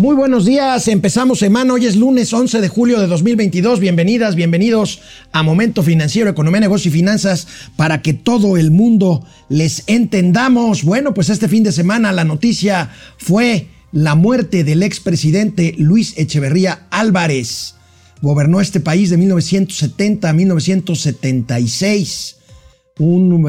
Muy buenos días, empezamos semana, hoy es lunes 11 de julio de 2022, bienvenidas, bienvenidos a Momento Financiero, Economía, Negocio y Finanzas, para que todo el mundo les entendamos. Bueno, pues este fin de semana la noticia fue la muerte del expresidente Luis Echeverría Álvarez. Gobernó este país de 1970 a 1976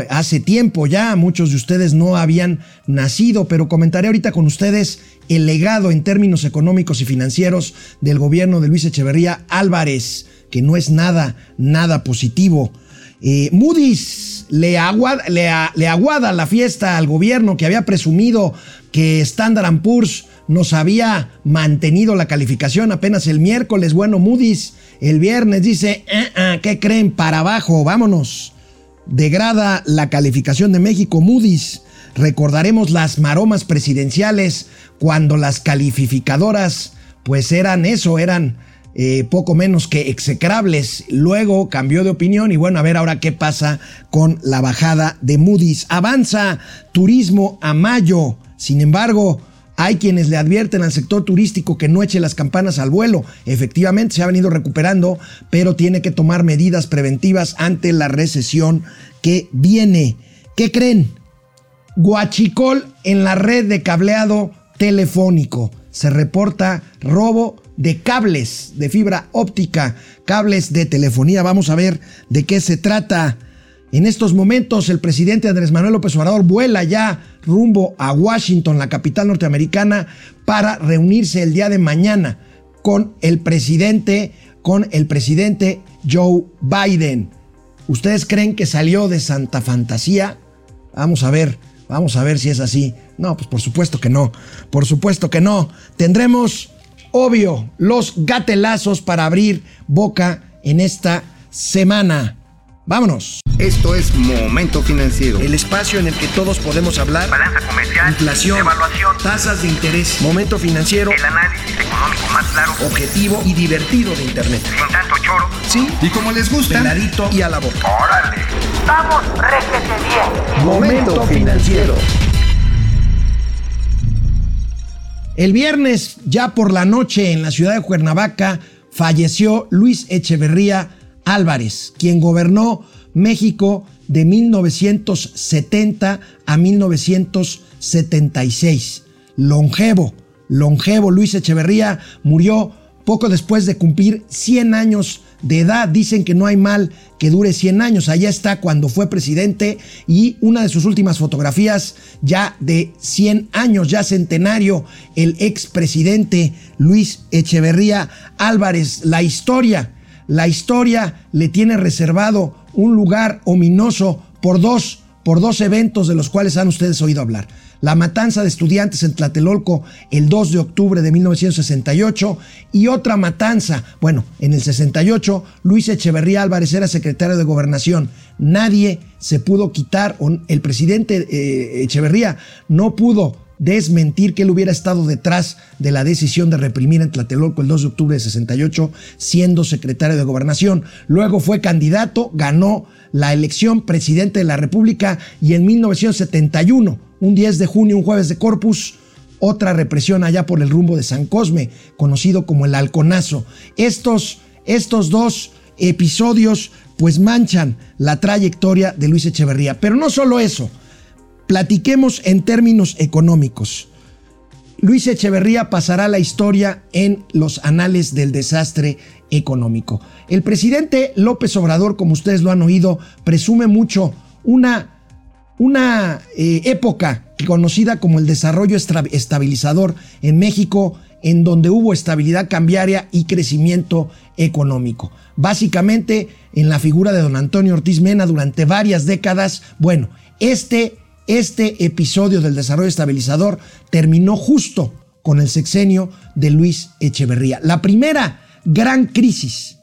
hace tiempo ya, muchos de ustedes no habían nacido, pero comentaré ahorita con ustedes el legado en términos económicos y financieros del gobierno de Luis Echeverría Álvarez, que no es nada, nada positivo. Eh, Moody's le aguada, la fiesta al gobierno que había presumido que Standard Poor's nos había mantenido la calificación apenas el miércoles. Bueno, Moody's el viernes dice, eh, eh, ¿qué creen? Para abajo, vámonos degrada la calificación de México Moody's. Recordaremos las maromas presidenciales cuando las calificadoras pues eran eso, eran eh, poco menos que execrables. Luego cambió de opinión y bueno, a ver ahora qué pasa con la bajada de Moody's. Avanza turismo a mayo. Sin embargo, hay quienes le advierten al sector turístico que no eche las campanas al vuelo. Efectivamente, se ha venido recuperando, pero tiene que tomar medidas preventivas ante la recesión que viene. ¿Qué creen? Guachicol en la red de cableado telefónico. Se reporta robo de cables de fibra óptica, cables de telefonía. Vamos a ver de qué se trata. En estos momentos el presidente Andrés Manuel López Obrador vuela ya rumbo a Washington, la capital norteamericana, para reunirse el día de mañana con el presidente, con el presidente Joe Biden. ¿Ustedes creen que salió de Santa Fantasía? Vamos a ver, vamos a ver si es así. No, pues por supuesto que no, por supuesto que no. Tendremos, obvio, los gatelazos para abrir boca en esta semana. Vámonos. Esto es Momento Financiero. El espacio en el que todos podemos hablar. Balanza comercial. Inflación. Evaluación. Tasas de interés. Momento Financiero. El análisis económico más claro. Objetivo y divertido de Internet. Sin tanto choro. Sí. Y como les gusta. Peladito y a la boca. Órale. Vamos, réjete bien. Momento Financiero. El viernes, ya por la noche, en la ciudad de Cuernavaca, falleció Luis Echeverría Álvarez, quien gobernó México de 1970 a 1976. Longevo, longevo Luis Echeverría murió poco después de cumplir 100 años de edad. Dicen que no hay mal que dure 100 años. Allá está cuando fue presidente y una de sus últimas fotografías ya de 100 años, ya centenario, el expresidente Luis Echeverría Álvarez. La historia la historia le tiene reservado un lugar ominoso por dos, por dos eventos de los cuales han ustedes oído hablar. La matanza de estudiantes en Tlatelolco el 2 de octubre de 1968 y otra matanza, bueno, en el 68 Luis Echeverría Álvarez era secretario de gobernación. Nadie se pudo quitar, el presidente eh, Echeverría no pudo desmentir que él hubiera estado detrás de la decisión de reprimir en Tlatelolco el 2 de octubre de 68, siendo secretario de gobernación. Luego fue candidato, ganó la elección presidente de la República y en 1971, un 10 de junio, un jueves de Corpus, otra represión allá por el rumbo de San Cosme, conocido como el Halconazo. Estos, estos dos episodios pues manchan la trayectoria de Luis Echeverría. Pero no solo eso, Platiquemos en términos económicos. Luis Echeverría pasará la historia en los anales del desastre económico. El presidente López Obrador, como ustedes lo han oído, presume mucho una, una eh, época conocida como el desarrollo estabilizador en México, en donde hubo estabilidad cambiaria y crecimiento económico. Básicamente, en la figura de don Antonio Ortiz Mena durante varias décadas, bueno, este este episodio del desarrollo estabilizador terminó justo con el sexenio de Luis Echeverría. La primera gran crisis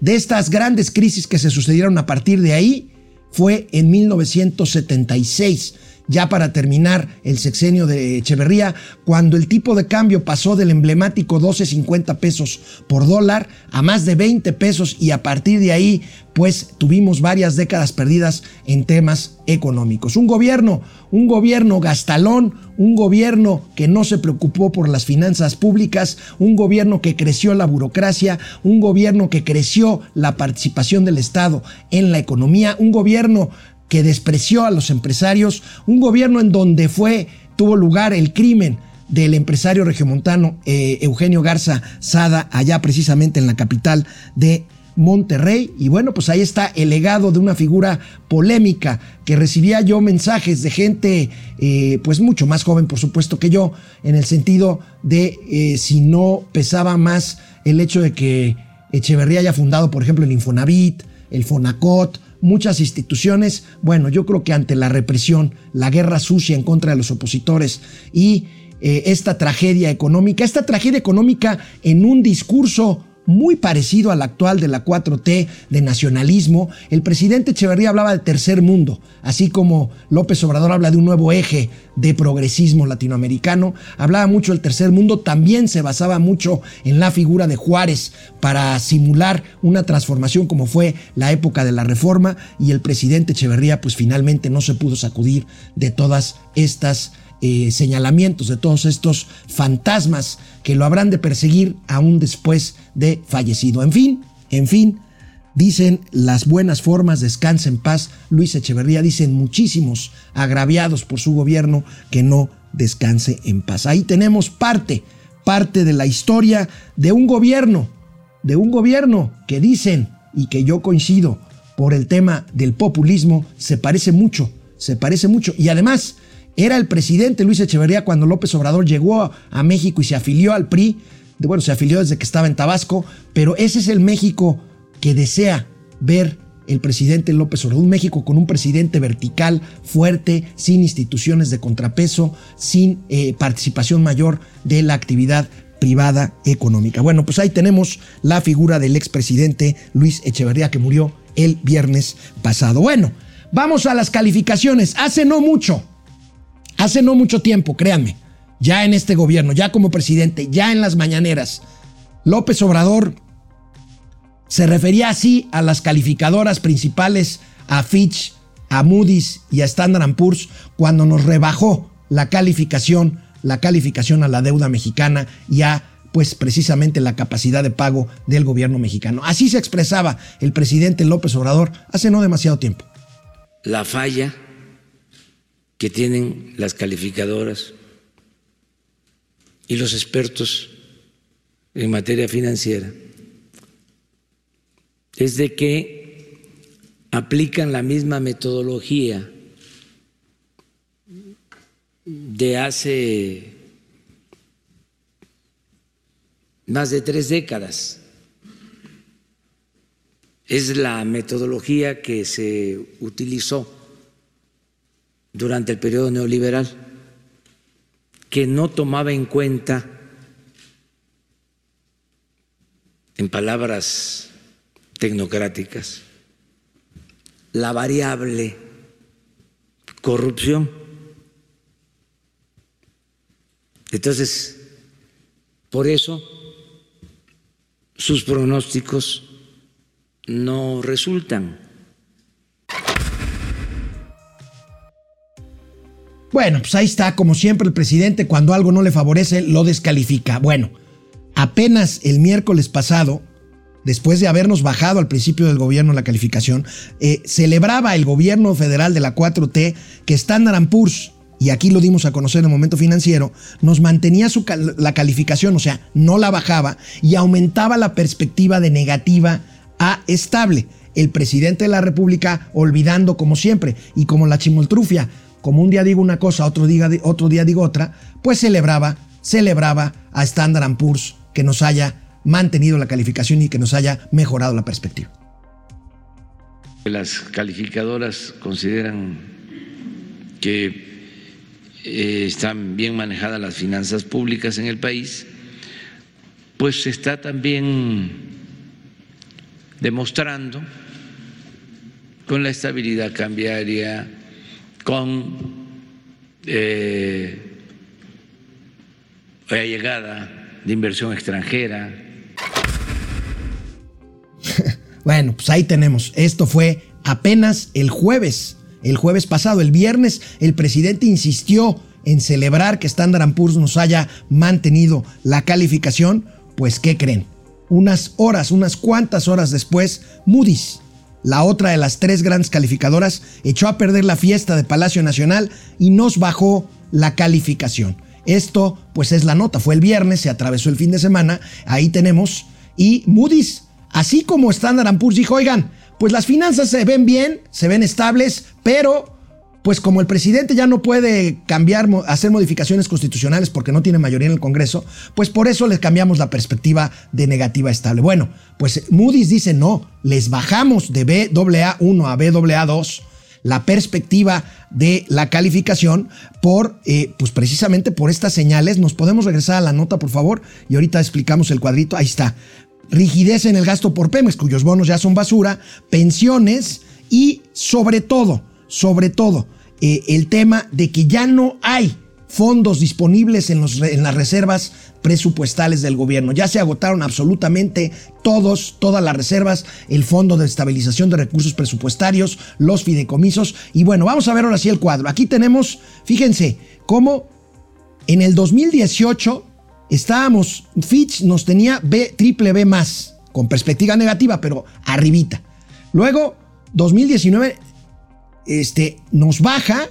de estas grandes crisis que se sucedieron a partir de ahí fue en 1976, ya para terminar el sexenio de Echeverría, cuando el tipo de cambio pasó del emblemático 12.50 pesos por dólar a más de 20 pesos y a partir de ahí pues tuvimos varias décadas perdidas en temas económicos. Un gobierno, un gobierno gastalón, un gobierno que no se preocupó por las finanzas públicas, un gobierno que creció la burocracia, un gobierno que creció la participación del Estado en la economía, un gobierno que despreció a los empresarios, un gobierno en donde fue, tuvo lugar el crimen del empresario regiomontano eh, Eugenio Garza Sada, allá precisamente en la capital de Monterrey. Y bueno, pues ahí está el legado de una figura polémica que recibía yo mensajes de gente, eh, pues mucho más joven, por supuesto que yo, en el sentido de eh, si no pesaba más el hecho de que Echeverría haya fundado, por ejemplo, el Infonavit, el Fonacot, muchas instituciones. Bueno, yo creo que ante la represión, la guerra sucia en contra de los opositores y eh, esta tragedia económica, esta tragedia económica en un discurso muy parecido al actual de la 4T, de nacionalismo. El presidente Echeverría hablaba de tercer mundo, así como López Obrador habla de un nuevo eje de progresismo latinoamericano. Hablaba mucho del tercer mundo, también se basaba mucho en la figura de Juárez para simular una transformación como fue la época de la reforma y el presidente Echeverría pues finalmente no se pudo sacudir de todas estas eh, señalamientos, de todos estos fantasmas que lo habrán de perseguir aún después de fallecido. En fin, en fin, dicen las buenas formas, descansa en paz. Luis Echeverría, dicen muchísimos agraviados por su gobierno que no descanse en paz. Ahí tenemos parte, parte de la historia de un gobierno, de un gobierno que dicen, y que yo coincido por el tema del populismo, se parece mucho, se parece mucho. Y además, era el presidente Luis Echeverría cuando López Obrador llegó a México y se afilió al PRI. Bueno, se afilió desde que estaba en Tabasco, pero ese es el México que desea ver el presidente López Obrador. Un México con un presidente vertical, fuerte, sin instituciones de contrapeso, sin eh, participación mayor de la actividad privada económica. Bueno, pues ahí tenemos la figura del expresidente Luis Echeverría que murió el viernes pasado. Bueno, vamos a las calificaciones. Hace no mucho, Hace no mucho tiempo, créanme, ya en este gobierno, ya como presidente, ya en las mañaneras, López Obrador se refería así a las calificadoras principales, a Fitch, a Moody's y a Standard Poor's, cuando nos rebajó la calificación, la calificación a la deuda mexicana y a pues precisamente la capacidad de pago del gobierno mexicano. Así se expresaba el presidente López Obrador hace no demasiado tiempo. La falla que tienen las calificadoras y los expertos en materia financiera es de que aplican la misma metodología de hace más de tres décadas. Es la metodología que se utilizó durante el periodo neoliberal, que no tomaba en cuenta, en palabras tecnocráticas, la variable corrupción. Entonces, por eso sus pronósticos no resultan. Bueno, pues ahí está, como siempre, el presidente cuando algo no le favorece lo descalifica. Bueno, apenas el miércoles pasado, después de habernos bajado al principio del gobierno la calificación, eh, celebraba el gobierno federal de la 4T que Standard Poor's, y aquí lo dimos a conocer en el momento financiero, nos mantenía la calificación, o sea, no la bajaba y aumentaba la perspectiva de negativa a estable. El presidente de la República olvidando como siempre y como la chimoltrufia como un día digo una cosa, otro día, digo otra, pues celebraba, celebraba a Standard Poor's que nos haya mantenido la calificación y que nos haya mejorado la perspectiva. Las calificadoras consideran que eh, están bien manejadas las finanzas públicas en el país, pues está también demostrando con la estabilidad cambiaria, con eh, la llegada de inversión extranjera. bueno, pues ahí tenemos. Esto fue apenas el jueves, el jueves pasado. El viernes el presidente insistió en celebrar que Standard Poor's nos haya mantenido la calificación. Pues, ¿qué creen? Unas horas, unas cuantas horas después, Moody's, la otra de las tres grandes calificadoras, echó a perder la fiesta de Palacio Nacional y nos bajó la calificación. Esto, pues es la nota, fue el viernes, se atravesó el fin de semana, ahí tenemos, y Moody's, así como Standard Poor's dijo, oigan, pues las finanzas se ven bien, se ven estables, pero pues como el presidente ya no puede cambiar, hacer modificaciones constitucionales porque no tiene mayoría en el Congreso, pues por eso les cambiamos la perspectiva de negativa estable. Bueno, pues Moody's dice no, les bajamos de BAA1 a BAA2 la perspectiva de la calificación por, eh, pues precisamente por estas señales. Nos podemos regresar a la nota, por favor, y ahorita explicamos el cuadrito. Ahí está. Rigidez en el gasto por Pemex, cuyos bonos ya son basura, pensiones y sobre todo, sobre todo, eh, el tema de que ya no hay fondos disponibles en, los, en, las reservas presupuestales del gobierno. Ya se agotaron absolutamente todos, todas las reservas, el Fondo de Estabilización de Recursos Presupuestarios, los fideicomisos. Y bueno, vamos a ver ahora sí el cuadro. Aquí tenemos, fíjense, cómo en el 2018 estábamos, Fitch nos tenía B, triple B más, con perspectiva negativa, pero arribita. Luego, 2019 este, nos baja,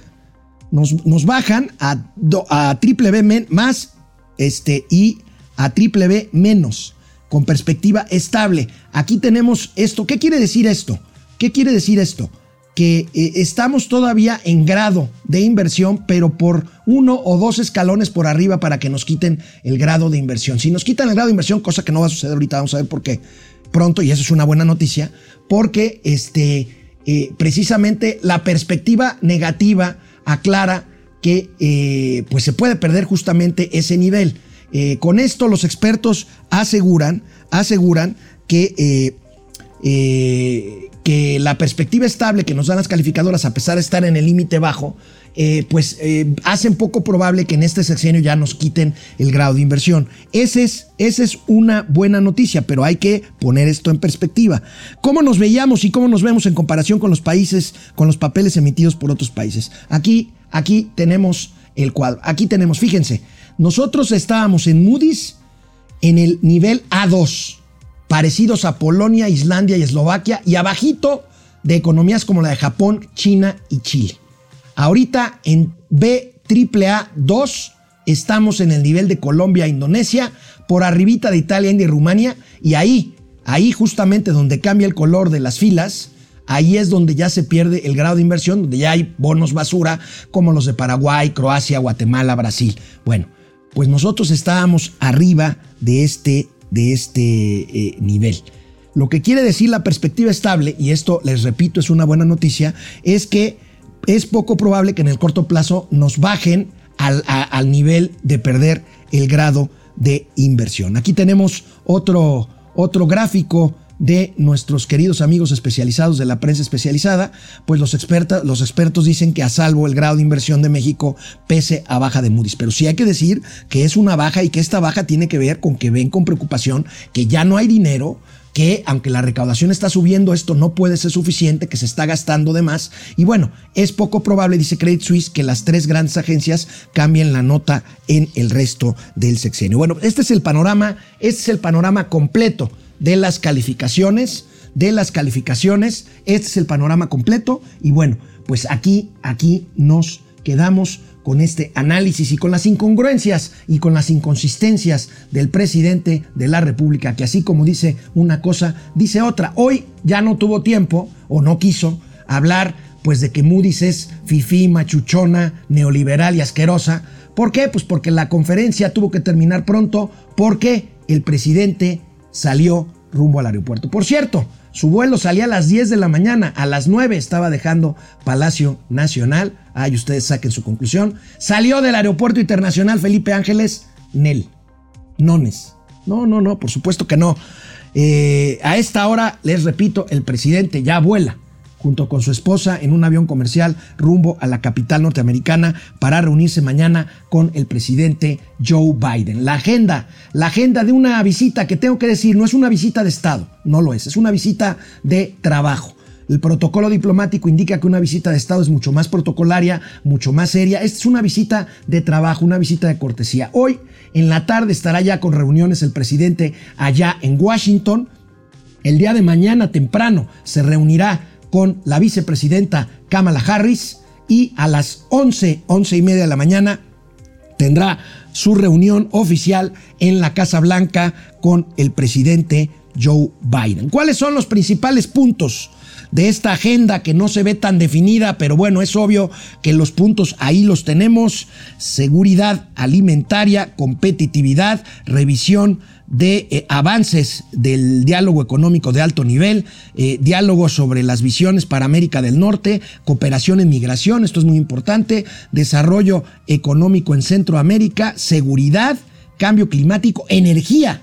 nos, nos bajan a, a, triple B más este, y a triple B menos, con perspectiva estable. Aquí tenemos esto. ¿Qué quiere decir esto? ¿Qué quiere decir esto? Que eh, estamos todavía en grado de inversión, pero por uno o dos escalones por arriba para que nos quiten el grado de inversión. Si nos quitan el grado de inversión, cosa que no va a suceder ahorita, vamos a ver por qué pronto, y eso es una buena noticia, porque este eh, precisamente la perspectiva negativa aclara que eh, pues se puede perder justamente ese nivel. Eh, con esto los expertos aseguran, aseguran que, que la perspectiva estable que nos dan las calificadoras, a pesar de estar en el límite bajo, eh, pues eh, hacen poco probable que en este sexenio ya nos quiten el grado de inversión. Esa es, esa es una buena noticia, pero hay que poner esto en perspectiva. ¿Cómo nos veíamos y cómo nos vemos en comparación con los países, con los papeles emitidos por otros países? Aquí, aquí tenemos el cuadro. Aquí tenemos, fíjense, nosotros estábamos en Moody's en el nivel A2, parecidos a Polonia, Islandia y Eslovaquia, y abajito de economías como la de Japón, China y Chile. Ahorita en BAA 2 estamos en el nivel de Colombia Indonesia, por arribita de Italia, India y Rumania, y ahí, ahí justamente donde cambia el color de las filas, ahí es donde ya se pierde el grado de inversión, donde ya hay bonos basura como los de Paraguay, Croacia, Guatemala, Brasil. Bueno, pues nosotros estábamos arriba de este, de este eh, nivel. Lo que quiere decir la perspectiva estable, y esto les repito es una buena noticia, es que es poco probable que en el corto plazo nos bajen al, al nivel de perder el grado de inversión. Aquí tenemos otro, otro gráfico de nuestros queridos amigos especializados de la prensa especializada, pues los, los expertos dicen que a salvo el grado de inversión de México pese a baja de Moody's. Pero sí hay que decir que es una baja y que esta baja tiene que ver con que ven con preocupación que ya no hay dinero que aunque la recaudación está subiendo, esto no puede ser suficiente, que se está gastando de más. Y bueno, es poco probable, dice Credit Suisse, que las tres grandes agencias cambien la nota en el resto del sexenio. Bueno, este es el panorama, este es el panorama completo de las calificaciones, de las calificaciones, este es el panorama completo y bueno, pues aquí, aquí nos quedamos con este análisis y con las incongruencias y con las inconsistencias del presidente de la República, que así como dice una cosa, dice otra. Hoy ya no tuvo tiempo o no quiso hablar pues de que Moody's es fifí, machuchona, neoliberal y asquerosa. ¿Por qué? Pues porque la conferencia tuvo que terminar pronto porque el presidente salió rumbo al aeropuerto. Por cierto, su vuelo salía a las 10 de la mañana, a las 9 estaba dejando Palacio Nacional. Ahí ustedes saquen su conclusión. Salió del Aeropuerto Internacional Felipe Ángeles, Nel. Nones. No, no, no, por supuesto que no. Eh, a esta hora, les repito, el presidente ya vuela junto con su esposa en un avión comercial rumbo a la capital norteamericana para reunirse mañana con el presidente Joe Biden. La agenda, la agenda de una visita que tengo que decir, no es una visita de Estado, no lo es, es una visita de trabajo. El protocolo diplomático indica que una visita de Estado es mucho más protocolaria, mucho más seria. Esta es una visita de trabajo, una visita de cortesía. Hoy en la tarde estará ya con reuniones el presidente allá en Washington. El día de mañana temprano se reunirá con la vicepresidenta Kamala Harris y a las 11, 11 y media de la mañana tendrá su reunión oficial en la Casa Blanca con el presidente Joe Biden. ¿Cuáles son los principales puntos de esta agenda que no se ve tan definida, pero bueno, es obvio que los puntos ahí los tenemos. Seguridad alimentaria, competitividad, revisión de eh, avances del diálogo económico de alto nivel, eh, diálogo sobre las visiones para América del Norte, cooperación en migración, esto es muy importante, desarrollo económico en Centroamérica, seguridad, cambio climático, energía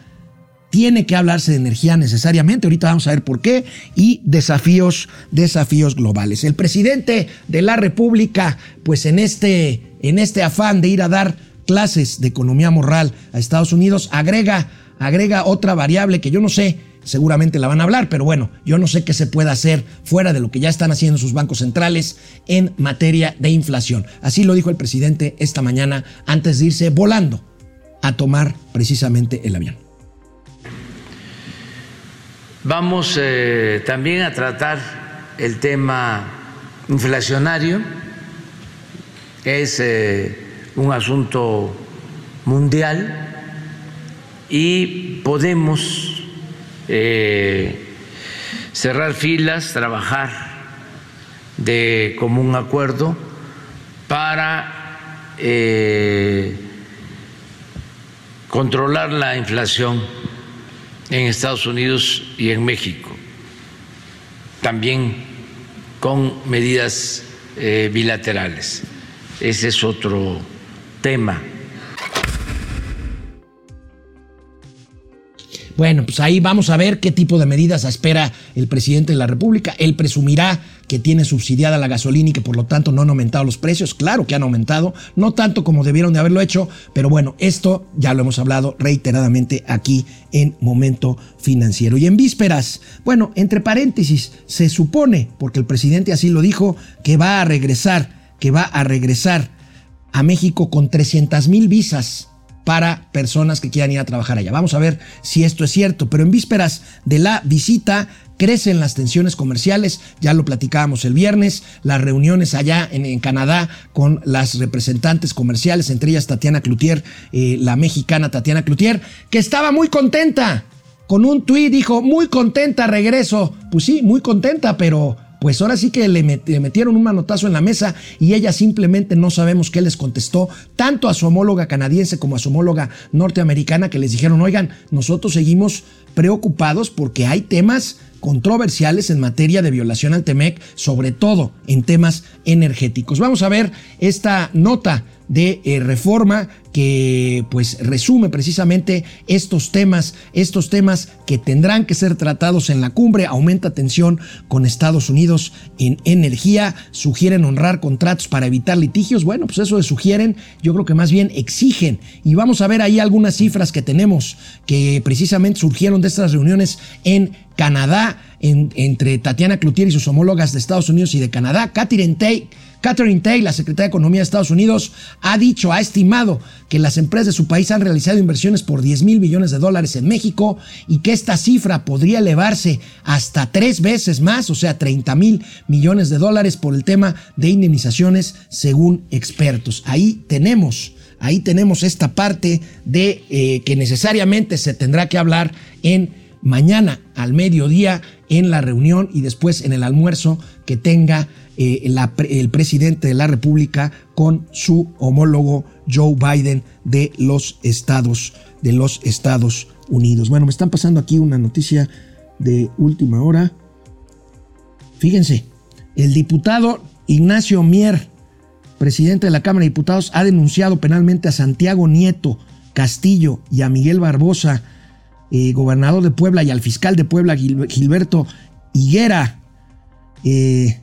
tiene que hablarse de energía necesariamente, ahorita vamos a ver por qué, y desafíos, desafíos globales. El presidente de la República, pues en este, en este afán de ir a dar clases de economía moral a Estados Unidos, agrega, agrega otra variable que yo no sé, seguramente la van a hablar, pero bueno, yo no sé qué se puede hacer fuera de lo que ya están haciendo sus bancos centrales en materia de inflación. Así lo dijo el presidente esta mañana antes de irse volando a tomar precisamente el avión. Vamos eh, también a tratar el tema inflacionario, es eh, un asunto mundial y podemos eh, cerrar filas, trabajar de común acuerdo para controlar la inflación en Estados Unidos y en México, también con medidas eh, bilaterales. Ese es otro tema. Bueno, pues ahí vamos a ver qué tipo de medidas espera el presidente de la República. Él presumirá que tiene subsidiada la gasolina y que por lo tanto no han aumentado los precios. Claro que han aumentado, no tanto como debieron de haberlo hecho, pero bueno, esto ya lo hemos hablado reiteradamente aquí en Momento Financiero. Y en vísperas, bueno, entre paréntesis, se supone, porque el presidente así lo dijo, que va a regresar, que va a regresar a México con 300 mil visas para personas que quieran ir a trabajar allá. Vamos a ver si esto es cierto, pero en vísperas de la visita crecen las tensiones comerciales, ya lo platicábamos el viernes, las reuniones allá en, Canadá con las representantes comerciales, entre ellas Tatiana Cloutier, eh, la mexicana Tatiana Cloutier, que estaba muy contenta. Con un tuit dijo, muy contenta, regreso. Pues sí, muy contenta, pero pues ahora sí que le, metieron un manotazo en la mesa y ella simplemente no sabemos qué les contestó, tanto a su homóloga canadiense como a su homóloga norteamericana, que les dijeron, oigan, nosotros seguimos preocupados porque hay temas controversiales en materia de violación al TEMEC, sobre todo en temas energéticos. Vamos a ver esta nota de eh, reforma que pues resume precisamente estos temas, estos temas que tendrán que ser tratados en la cumbre, aumenta tensión con Estados Unidos en energía, sugieren honrar contratos para evitar litigios, bueno, pues eso de sugieren, yo creo que más bien exigen. Y vamos a ver ahí algunas cifras que tenemos que precisamente surgieron de estas reuniones en Canadá, entre Tatiana Cloutier y sus homólogas de Estados Unidos y de Canadá, Catherine Tay Catherine la secretaria de Economía de Estados Unidos, ha dicho, ha estimado que las empresas de su país han realizado inversiones por 10 mil millones de dólares en México y que esta cifra podría elevarse hasta tres veces más, o sea, 30 mil millones de dólares por el tema de indemnizaciones, según expertos. Ahí tenemos. Ahí tenemos esta parte de eh, que necesariamente se tendrá que hablar en mañana al mediodía en la reunión y después en el almuerzo que tenga eh, el presidente de la República con su homólogo Joe Biden de los Estados, de los Estados Unidos. Bueno, me están pasando aquí una noticia de última hora. Fíjense, el diputado Ignacio Mier, presidente de la Cámara de Diputados, ha denunciado penalmente a Santiago Nieto Castillo y a Miguel Barbosa, eh, gobernador de Puebla, y al fiscal de Puebla, Gilberto Higuera, Eh,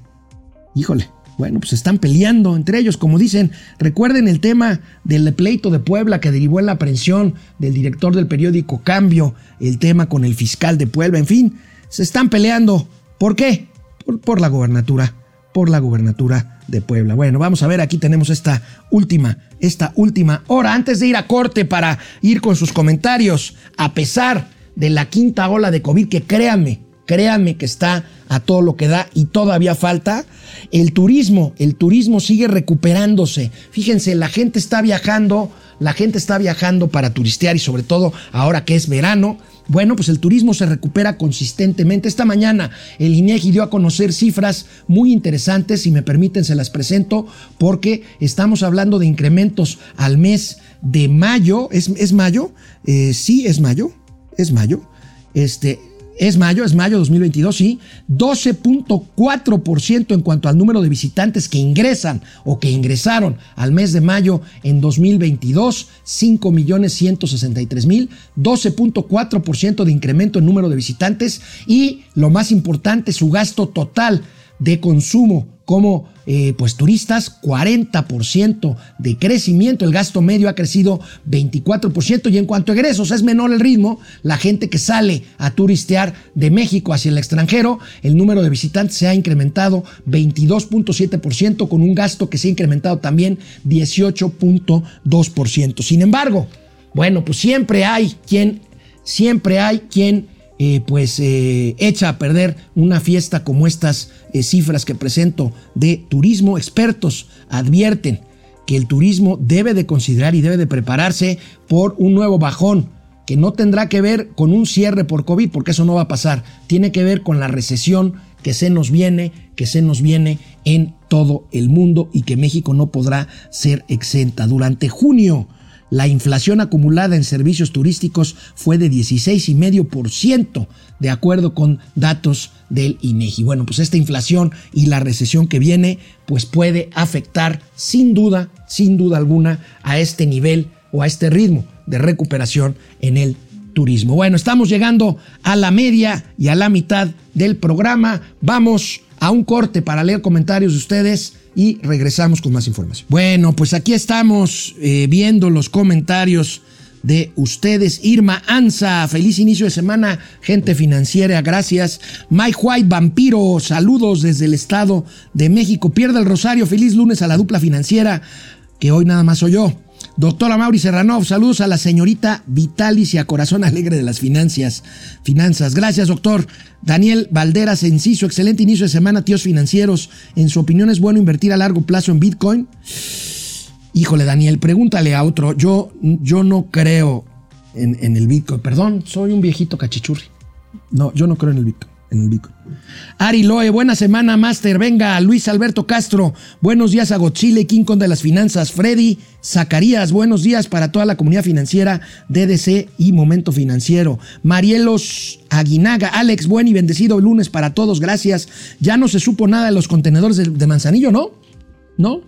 híjole, bueno, pues están peleando entre ellos, como dicen. Recuerden el tema del pleito de Puebla que derivó en la aprehensión del director del periódico Cambio, el tema con el fiscal de Puebla, en fin, se están peleando. ¿Por qué? Por, por la gobernatura, por la gobernatura de Puebla. Bueno, vamos a ver, aquí tenemos esta última, esta última hora, antes de ir a corte para ir con sus comentarios, a pesar de la quinta ola de COVID, que créanme, créanme que está a todo lo que da y todavía falta. El turismo, el turismo sigue recuperándose. Fíjense, la gente está viajando, la gente está viajando para turistear y sobre todo ahora que es verano. Bueno, pues el turismo se recupera consistentemente. Esta mañana el INEGI dio a conocer cifras muy interesantes, si me permiten se las presento, porque estamos hablando de incrementos al mes de mayo. ¿Es, es mayo? Eh, sí, es mayo. Es mayo. Este, es mayo, es mayo 2022, sí, 12.4% en cuanto al número de visitantes que ingresan o que ingresaron al mes de mayo en 2022, 5 millones 163 mil, 12.4% de incremento en número de visitantes y lo más importante, su gasto total de consumo como eh, pues turistas, 40% de crecimiento, el gasto medio ha crecido 24% y en cuanto a egresos es menor el ritmo, la gente que sale a turistear de México hacia el extranjero, el número de visitantes se ha incrementado 22.7% con un gasto que se ha incrementado también 18.2%. Sin embargo, bueno, pues siempre hay quien, siempre hay quien eh, pues eh, echa a perder una fiesta como estas eh, cifras que presento de turismo. Expertos advierten que el turismo debe de considerar y debe de prepararse por un nuevo bajón que no tendrá que ver con un cierre por COVID, porque eso no va a pasar. Tiene que ver con la recesión que se nos viene, que se nos viene en todo el mundo y que México no podrá ser exenta. Durante junio, la inflación acumulada en servicios turísticos fue de 16,5%, de acuerdo con datos del INEGI. Bueno, pues esta inflación y la recesión que viene, pues puede afectar sin duda, sin duda alguna, a este nivel o a este ritmo de recuperación en el turismo. Bueno, estamos llegando a la media y a la mitad del programa. Vamos a un corte para leer comentarios de ustedes y regresamos con más información. Bueno, pues aquí estamos eh, viendo los comentarios de ustedes. Irma Anza, feliz inicio de semana, gente financiera, gracias. Mike White, vampiro, saludos desde el Estado de México. Pierda el Rosario, feliz lunes a la dupla financiera, que hoy nada más soy yo. Doctora Mauri Serranov, saludos a la señorita Vitalis y a Corazón Alegre de las Finanzas. Finanzas. Gracias, doctor. Daniel Valderas Enciso, excelente inicio de semana, tíos financieros. En su opinión, ¿es bueno invertir a largo plazo en Bitcoin? Híjole, Daniel, pregúntale a otro. Yo, yo no creo en, en el Bitcoin. Perdón, soy un viejito cachichurri. No, yo no creo en el Bitcoin en Bitcoin. Ari Loe, buena semana, Master. Venga, Luis Alberto Castro, buenos días a Godzilla, King Kong de las Finanzas. Freddy Zacarías, buenos días para toda la comunidad financiera, DDC y Momento Financiero. Marielos Aguinaga, Alex, buen y bendecido lunes para todos, gracias. Ya no se supo nada de los contenedores de Manzanillo, ¿no? ¿No?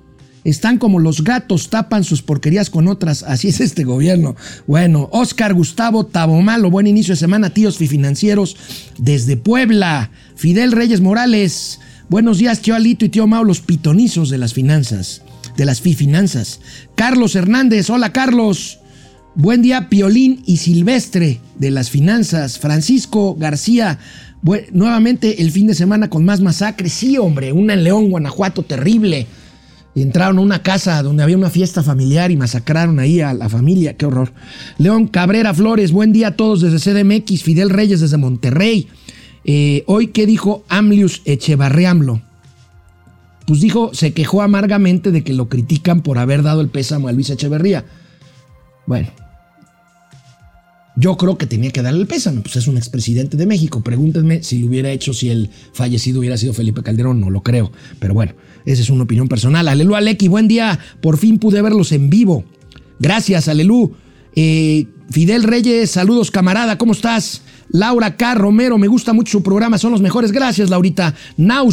Están como los gatos, tapan sus porquerías con otras. Así es este gobierno. Bueno, Oscar Gustavo Tabomalo, buen inicio de semana, tíos financieros desde Puebla. Fidel Reyes Morales, buenos días, tío Alito y tío Mao, los pitonizos de las finanzas, de las finanzas. Carlos Hernández, hola Carlos. Buen día, Piolín y Silvestre de las finanzas. Francisco García, nuevamente el fin de semana con más masacres. Sí, hombre, una en León, Guanajuato, terrible entraron a una casa donde había una fiesta familiar y masacraron ahí a la familia. Qué horror. León Cabrera Flores, buen día a todos desde CDMX. Fidel Reyes desde Monterrey. Eh, hoy, ¿qué dijo Amlius Echevarriamlo? Pues dijo, se quejó amargamente de que lo critican por haber dado el pésamo a Luis Echeverría. Bueno, yo creo que tenía que darle el pésame, pues es un expresidente de México. Pregúntenme si lo hubiera hecho si el fallecido hubiera sido Felipe Calderón, no lo creo. Pero bueno, esa es una opinión personal. Alelu Aleki, buen día. Por fin pude verlos en vivo. Gracias, Alelu. Eh, Fidel Reyes, saludos camarada, ¿cómo estás? Laura K. Romero, me gusta mucho su programa, son los mejores. Gracias, Laurita. Now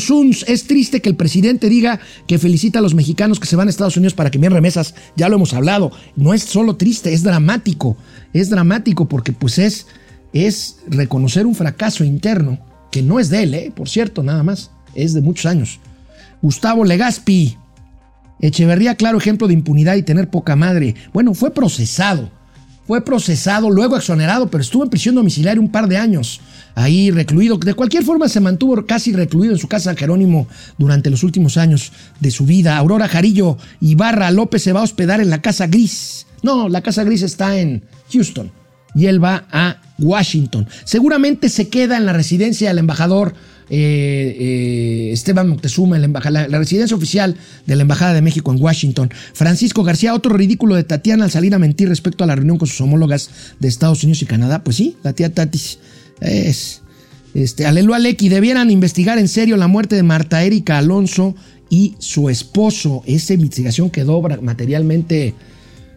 es triste que el presidente diga que felicita a los mexicanos que se van a Estados Unidos para que envíen remesas. Ya lo hemos hablado. No es solo triste, es dramático. Es dramático porque pues es, es reconocer un fracaso interno, que no es de él, ¿eh? por cierto, nada más es de muchos años. Gustavo Legaspi. Echeverría, claro ejemplo de impunidad y tener poca madre. Bueno, fue procesado. Fue procesado, luego exonerado, pero estuvo en prisión domiciliaria un par de años. Ahí recluido. De cualquier forma se mantuvo casi recluido en su casa Jerónimo durante los últimos años de su vida. Aurora Jarillo Ibarra López se va a hospedar en la Casa Gris. No, la Casa Gris está en Houston y él va a Washington. Seguramente se queda en la residencia del embajador eh, eh, Esteban Moctezuma, la, residencia oficial de la Embajada de México en Washington. Francisco García, otro ridículo de Tatiana al salir a mentir respecto a la reunión con sus homólogas de Estados Unidos y Canadá. Pues sí, la tía Tati es. Este, Alelu Aleki, debieran investigar en serio la muerte de Marta Erika Alonso y su esposo. Esa investigación quedó materialmente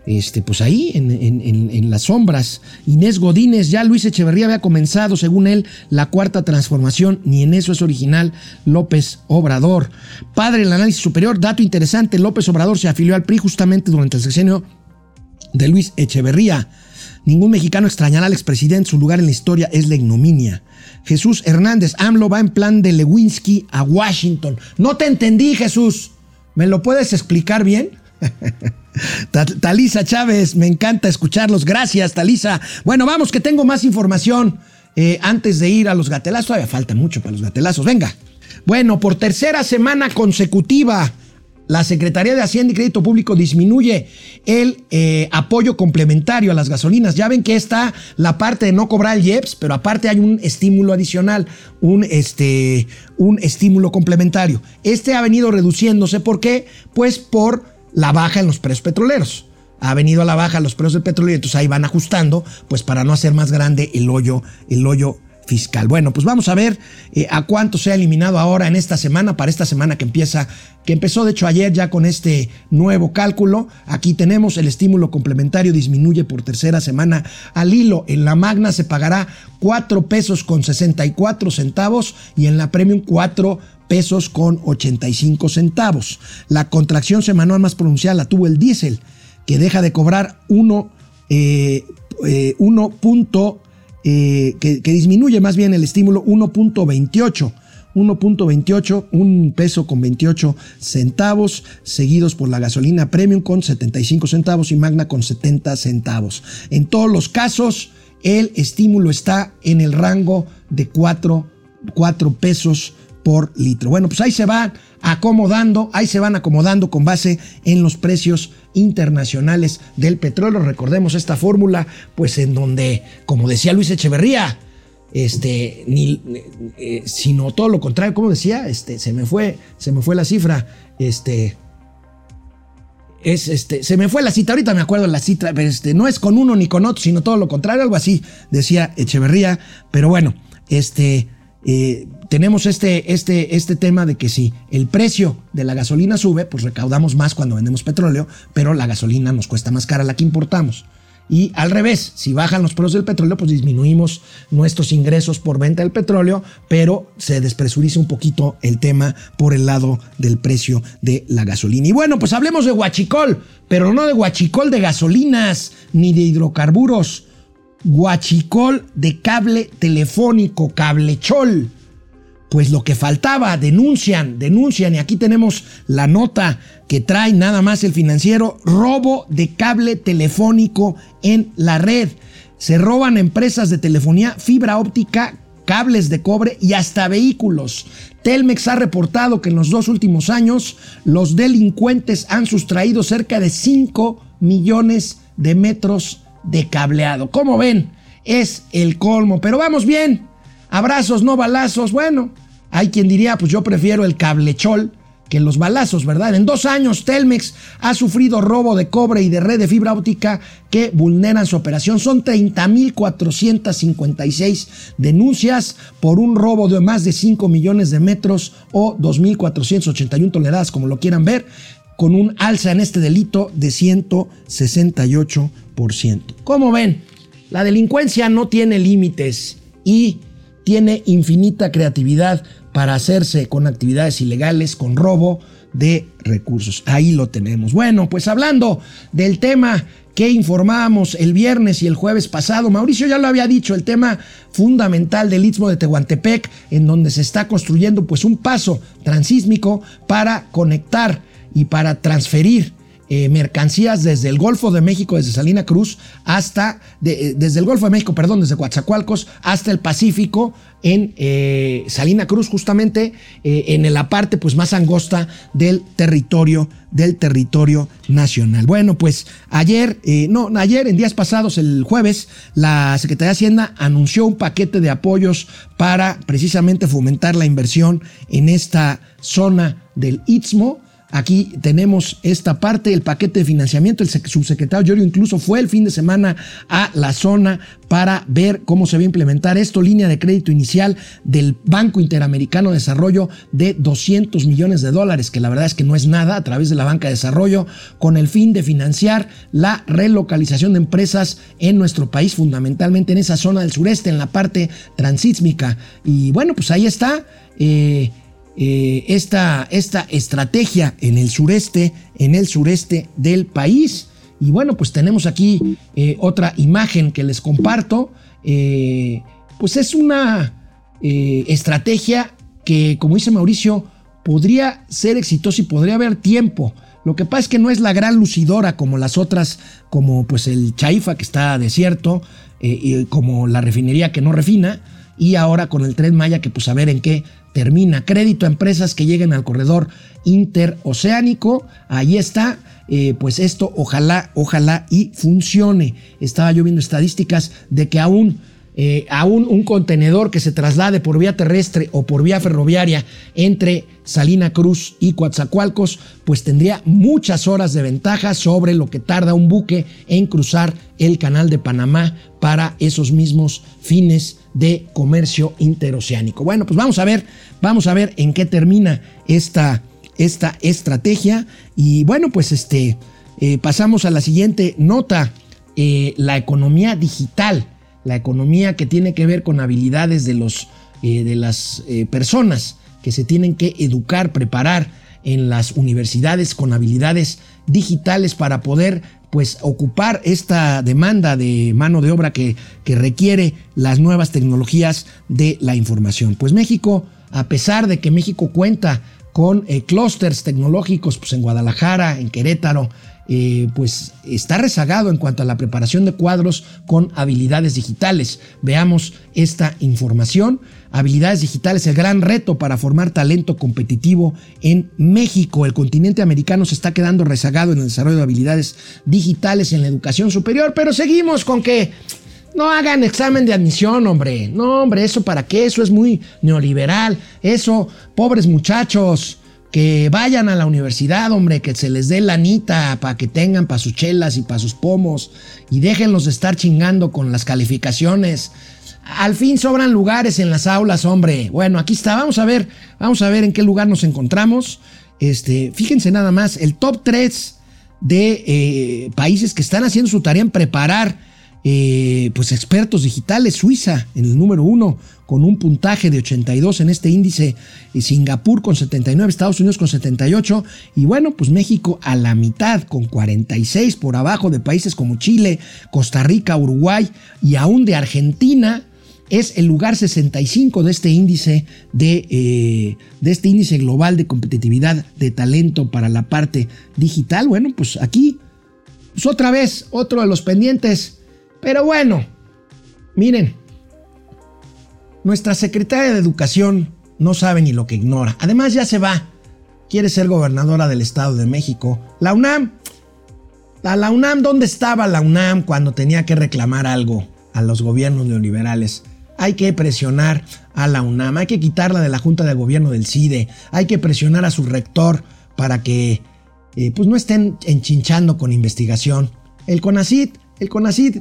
este, pues ahí, en, las sombras. Inés Godínez, ya Luis Echeverría había comenzado, según él, la cuarta transformación, ni en eso es original López Obrador. Padre del análisis superior, dato interesante, López Obrador se afilió al PRI justamente durante el sexenio de Luis Echeverría. Ningún mexicano extrañará al expresidente, su lugar en la historia es la ignominia. Jesús Hernández, AMLO va en plan de Lewinsky a Washington. No te entendí, Jesús. ¿Me lo puedes explicar bien? Talisa Chávez, me encanta escucharlos. Gracias, Talisa. Bueno, vamos, que tengo más información eh, antes de ir a los gatelazos. Todavía falta mucho para los gatelazos. Venga. Bueno, por tercera semana consecutiva, la Secretaría de Hacienda y Crédito Público disminuye el eh, apoyo complementario a las gasolinas. Ya ven que está la parte de no cobrar el IEPS, pero aparte hay un estímulo adicional, un, este, un estímulo complementario. Este ha venido reduciéndose. ¿Por qué? Pues por la baja en los precios petroleros. Ha venido a la baja los precios del petróleo y entonces ahí van ajustando, pues para no hacer más grande el hoyo, el hoyo fiscal. Bueno, pues vamos a ver eh, a cuánto se ha eliminado ahora en esta semana, para esta semana que empieza, que empezó de hecho ayer ya con este nuevo cálculo. Aquí tenemos el estímulo complementario disminuye por tercera semana al hilo. En la magna se pagará 4 pesos con 64 centavos y en la premium 4 pesos con 85 centavos. La contracción semanal más pronunciada la tuvo el diésel, que deja de cobrar 1 eh, eh, eh, que, que, disminuye más bien el estímulo 1.28. 1.28, un peso con 28 centavos, seguidos por la gasolina premium con 75 centavos y magna con 70 centavos. En todos los casos, el estímulo está en el rango de 4, 4 pesos por litro. Bueno, pues ahí se van acomodando, ahí se van acomodando con base en los precios internacionales del petróleo. Recordemos esta fórmula, pues en donde, como decía Luis Echeverría, este, ni, eh, sino todo lo contrario, como decía, este, se me fue, se me fue la cifra, este, es este, se me fue la cita, ahorita me acuerdo la cita, este, no es con uno ni con otro, sino todo lo contrario, algo así, decía Echeverría, pero bueno, este, eh, tenemos este, este, este tema de que si el precio de la gasolina sube, pues recaudamos más cuando vendemos petróleo, pero la gasolina nos cuesta más cara la que importamos. Y al revés, si bajan los precios del petróleo, pues disminuimos nuestros ingresos por venta del petróleo, pero se despresuriza un poquito el tema por el lado del precio de la gasolina. Y bueno, pues hablemos de guachicol, pero no de guachicol de gasolinas ni de hidrocarburos guachicol de cable telefónico, cablechol. Pues lo que faltaba, denuncian, denuncian, y aquí tenemos la nota que trae nada más el financiero, robo de cable telefónico en la red. Se roban empresas de telefonía, fibra óptica, cables de cobre y hasta vehículos. Telmex ha reportado que en los dos últimos años los delincuentes han sustraído cerca de 5 millones de metros de cableado. Como ven, es el colmo, pero vamos bien. Abrazos, no balazos. Bueno, hay quien diría, pues yo prefiero el cablechol que los balazos, ¿verdad? En dos años, Telmex ha sufrido robo de cobre y de red de fibra óptica que vulneran su operación. Son 30.456 denuncias por un robo de más de 5 millones de metros o 2.481 toneladas, como lo quieran ver con un alza en este delito de 168%. Como ven, la delincuencia no tiene límites y tiene infinita creatividad para hacerse con actividades ilegales, con robo de recursos. Ahí lo tenemos. Bueno, pues hablando del tema que informábamos el viernes y el jueves pasado. Mauricio ya lo había dicho, el tema fundamental del Istmo de Tehuantepec, en donde se está construyendo pues un paso transísmico para conectar y para transferir eh, mercancías desde el Golfo de México, desde Salina Cruz, hasta, eh, desde el Golfo de México, perdón, desde Coatzacoalcos hasta el Pacífico, en eh, Salina Cruz, justamente en la parte pues, más angosta del territorio, del territorio nacional. Bueno, pues ayer, no, ayer, en días pasados, el jueves, la Secretaría de Hacienda anunció un paquete de apoyos para precisamente fomentar la inversión en esta zona del Istmo. Aquí tenemos esta parte, el paquete de financiamiento. El subsecretario Llorio incluso fue el fin de semana a la zona para ver cómo se va a implementar esto. Línea de crédito inicial del Banco Interamericano de Desarrollo de 200 millones de dólares, que la verdad es que no es nada, a través de la banca de desarrollo, con el fin de financiar la relocalización de empresas en nuestro país, fundamentalmente en esa zona del sureste, en la parte transísmica. Y bueno, pues ahí está. Eh, eh, esta, esta estrategia en el sureste, en el sureste del país. Y bueno, pues tenemos aquí eh, otra imagen que les comparto. Eh, pues es una estrategia que, como dice Mauricio, podría ser exitosa y podría haber tiempo. Lo que pasa es que no es la gran lucidora como las otras, como pues el Chaifa que está desierto, y como la refinería que no refina, y ahora con el tren Maya que pues a ver en qué termina. Crédito a empresas que lleguen al corredor interoceánico. Ahí está. Eh, pues esto ojalá, ojalá y funcione. Estaba yo viendo estadísticas de que aún, eh, aún un contenedor que se traslade por vía terrestre o por vía ferroviaria entre Salina Cruz y Coatzacoalcos, pues tendría muchas horas de ventaja sobre lo que tarda un buque en cruzar el canal de Panamá para esos mismos fines de comercio interoceánico. Bueno, pues vamos a ver, vamos a ver en qué termina esta, esta estrategia. Y bueno, pues este, eh, pasamos a la siguiente nota, eh, la economía digital, la economía que tiene que ver con habilidades de, los, eh, de las personas que se tienen que educar, preparar en las universidades con habilidades digitales para poder pues ocupar esta demanda de mano de obra que, que requiere las nuevas tecnologías de la información. Pues México, a pesar de que México cuenta con eh, clústeres tecnológicos pues en Guadalajara, en Querétaro, eh, pues está rezagado en cuanto a la preparación de cuadros con habilidades digitales. Veamos esta información. Habilidades digitales, el gran reto para formar talento competitivo en México. El continente americano se está quedando rezagado en el desarrollo de habilidades digitales en la educación superior, pero seguimos con que no hagan examen de admisión, hombre. No, hombre, eso para qué? Eso es muy neoliberal. Eso, pobres muchachos que vayan a la universidad, hombre, que se les dé lanita para que tengan para sus chelas y para sus pomos y déjenlos de estar chingando con las calificaciones. Al fin sobran lugares en las aulas, hombre. Bueno, aquí está, vamos a ver, vamos a ver en qué lugar nos encontramos. Este, fíjense nada más, el top 3 de eh, países que están haciendo su tarea en preparar eh, pues expertos digitales, Suiza en el número uno con un puntaje de 82 en este índice, Singapur con 79, Estados Unidos con 78 y bueno, pues México a la mitad con 46 por abajo de países como Chile, Costa Rica, Uruguay y aún de Argentina. Es el lugar 65 de este índice de, eh, de este índice global de competitividad de talento para la parte digital. Bueno, pues aquí, pues otra vez, otro de los pendientes pero bueno, miren, nuestra secretaria de Educación no sabe ni lo que ignora. Además ya se va. Quiere ser gobernadora del Estado de México. La UNAM. La, UNAM, ¿dónde estaba la UNAM cuando tenía que reclamar algo a los gobiernos neoliberales? Hay que presionar a la UNAM, hay que quitarla de la Junta de Gobierno del CIDE, hay que presionar a su rector para que eh, pues no estén enchinchando con investigación. El CONACID, el CONACID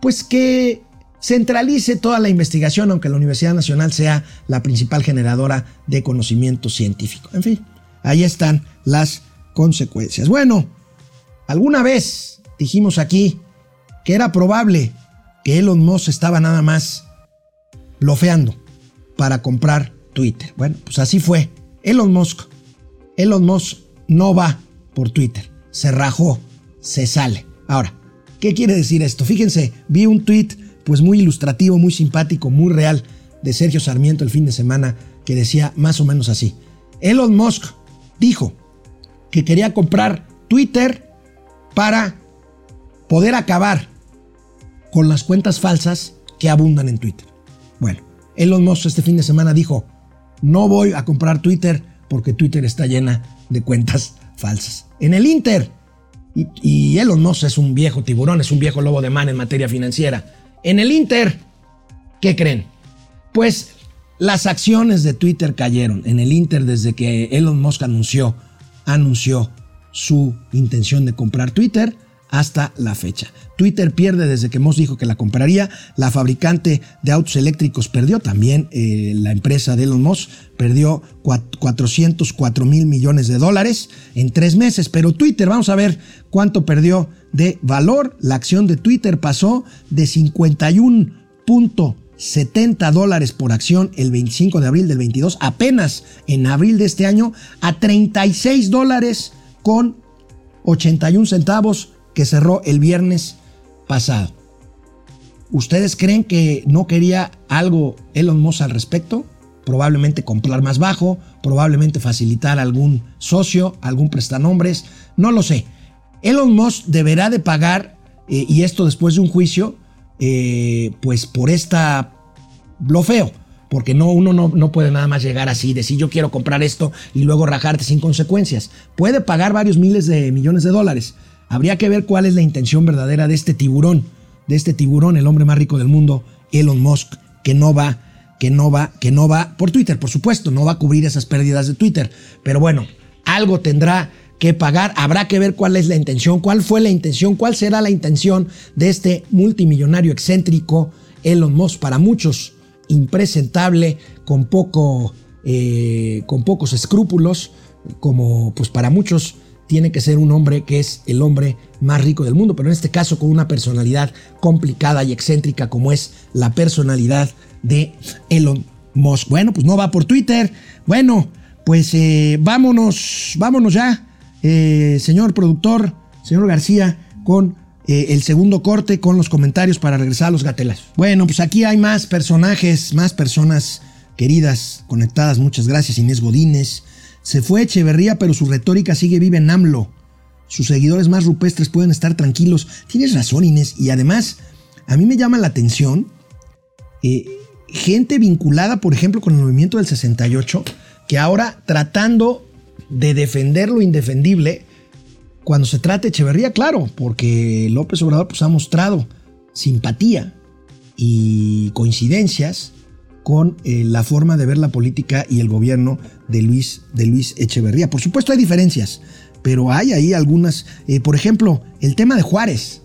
pues que centralice toda la investigación, aunque la Universidad Nacional sea la principal generadora de conocimiento científico. En fin, ahí están las consecuencias. Bueno, alguna vez dijimos aquí que era probable que Elon Musk estaba nada más blofeando para comprar Twitter. Bueno, pues así fue. Elon Musk Elon Musk no va por Twitter, se rajó, se sale. Ahora, ¿qué quiere decir esto? Fíjense, vi un tweet pues muy ilustrativo, muy simpático, muy real de Sergio Sarmiento el fin de semana que decía más o menos así. Elon Musk dijo que quería comprar Twitter para poder acabar con las cuentas falsas que abundan en Twitter. Bueno, Elon Musk este fin de semana dijo, no voy a comprar Twitter porque Twitter está llena de cuentas falsas. En el Inter, y, Elon Musk es un viejo tiburón, es un viejo lobo de man en materia financiera. En el Inter, ¿qué creen? Pues las acciones de Twitter cayeron en el Inter desde que Elon Musk anunció, anunció su intención de comprar Twitter hasta la fecha. Twitter pierde desde que Moss dijo que la compraría. La fabricante de autos eléctricos perdió también. Eh, la empresa de Elon Musk perdió 404 mil millones de dólares en tres meses. Pero Twitter, vamos a ver cuánto perdió de valor. La acción de Twitter pasó de 51.70 dólares por acción el 25 de abril del 22, apenas en abril de este año, a 36 dólares con 81 centavos que cerró el viernes pasado. ¿Ustedes creen que no quería algo Elon Musk al respecto? Probablemente comprar más bajo, probablemente facilitar algún socio, algún prestanombres, no lo sé. Elon Musk deberá de pagar, eh, y esto después de un juicio, eh, pues por esta blofeo. Porque no, uno no, no, puede nada más llegar así, decir yo quiero comprar esto y luego rajarte sin consecuencias. Puede pagar varios miles de millones de dólares. Habría que ver cuál es la intención verdadera de este tiburón, de este tiburón, el hombre más rico del mundo, Elon Musk, que no va, que no va, que no va por Twitter, por supuesto, no va a cubrir esas pérdidas de Twitter. Pero bueno, algo tendrá que pagar, habrá que ver cuál es la intención, cuál fue la intención, cuál será la intención de este multimillonario excéntrico Elon Musk, para muchos impresentable, con poco, eh, con pocos escrúpulos, como pues para muchos tiene que ser un hombre que es el hombre más rico del mundo, pero en este caso con una personalidad complicada y excéntrica como es la personalidad de Elon Musk. Bueno, pues no va por Twitter. Bueno, pues eh, vámonos, vámonos ya, eh, señor productor, señor García, con eh, el segundo corte, con los comentarios para regresar a los gatelas. Bueno, pues aquí hay más personajes, más personas queridas, conectadas. Muchas gracias, Inés Godínez. Se fue Echeverría, pero su retórica sigue viva en AMLO. Sus seguidores más rupestres pueden estar tranquilos. Tienes razón, Inés. Y además, a mí me llama la atención eh, gente vinculada, por ejemplo, con el movimiento del 68, que ahora tratando de defender lo indefendible, cuando se trata de Echeverría, claro, porque López Obrador pues, ha mostrado simpatía y coincidencias con eh, la forma de ver la política y el gobierno de Luis, de Luis Echeverría. Por supuesto hay diferencias, pero hay ahí algunas. Eh, por ejemplo, el tema de Juárez.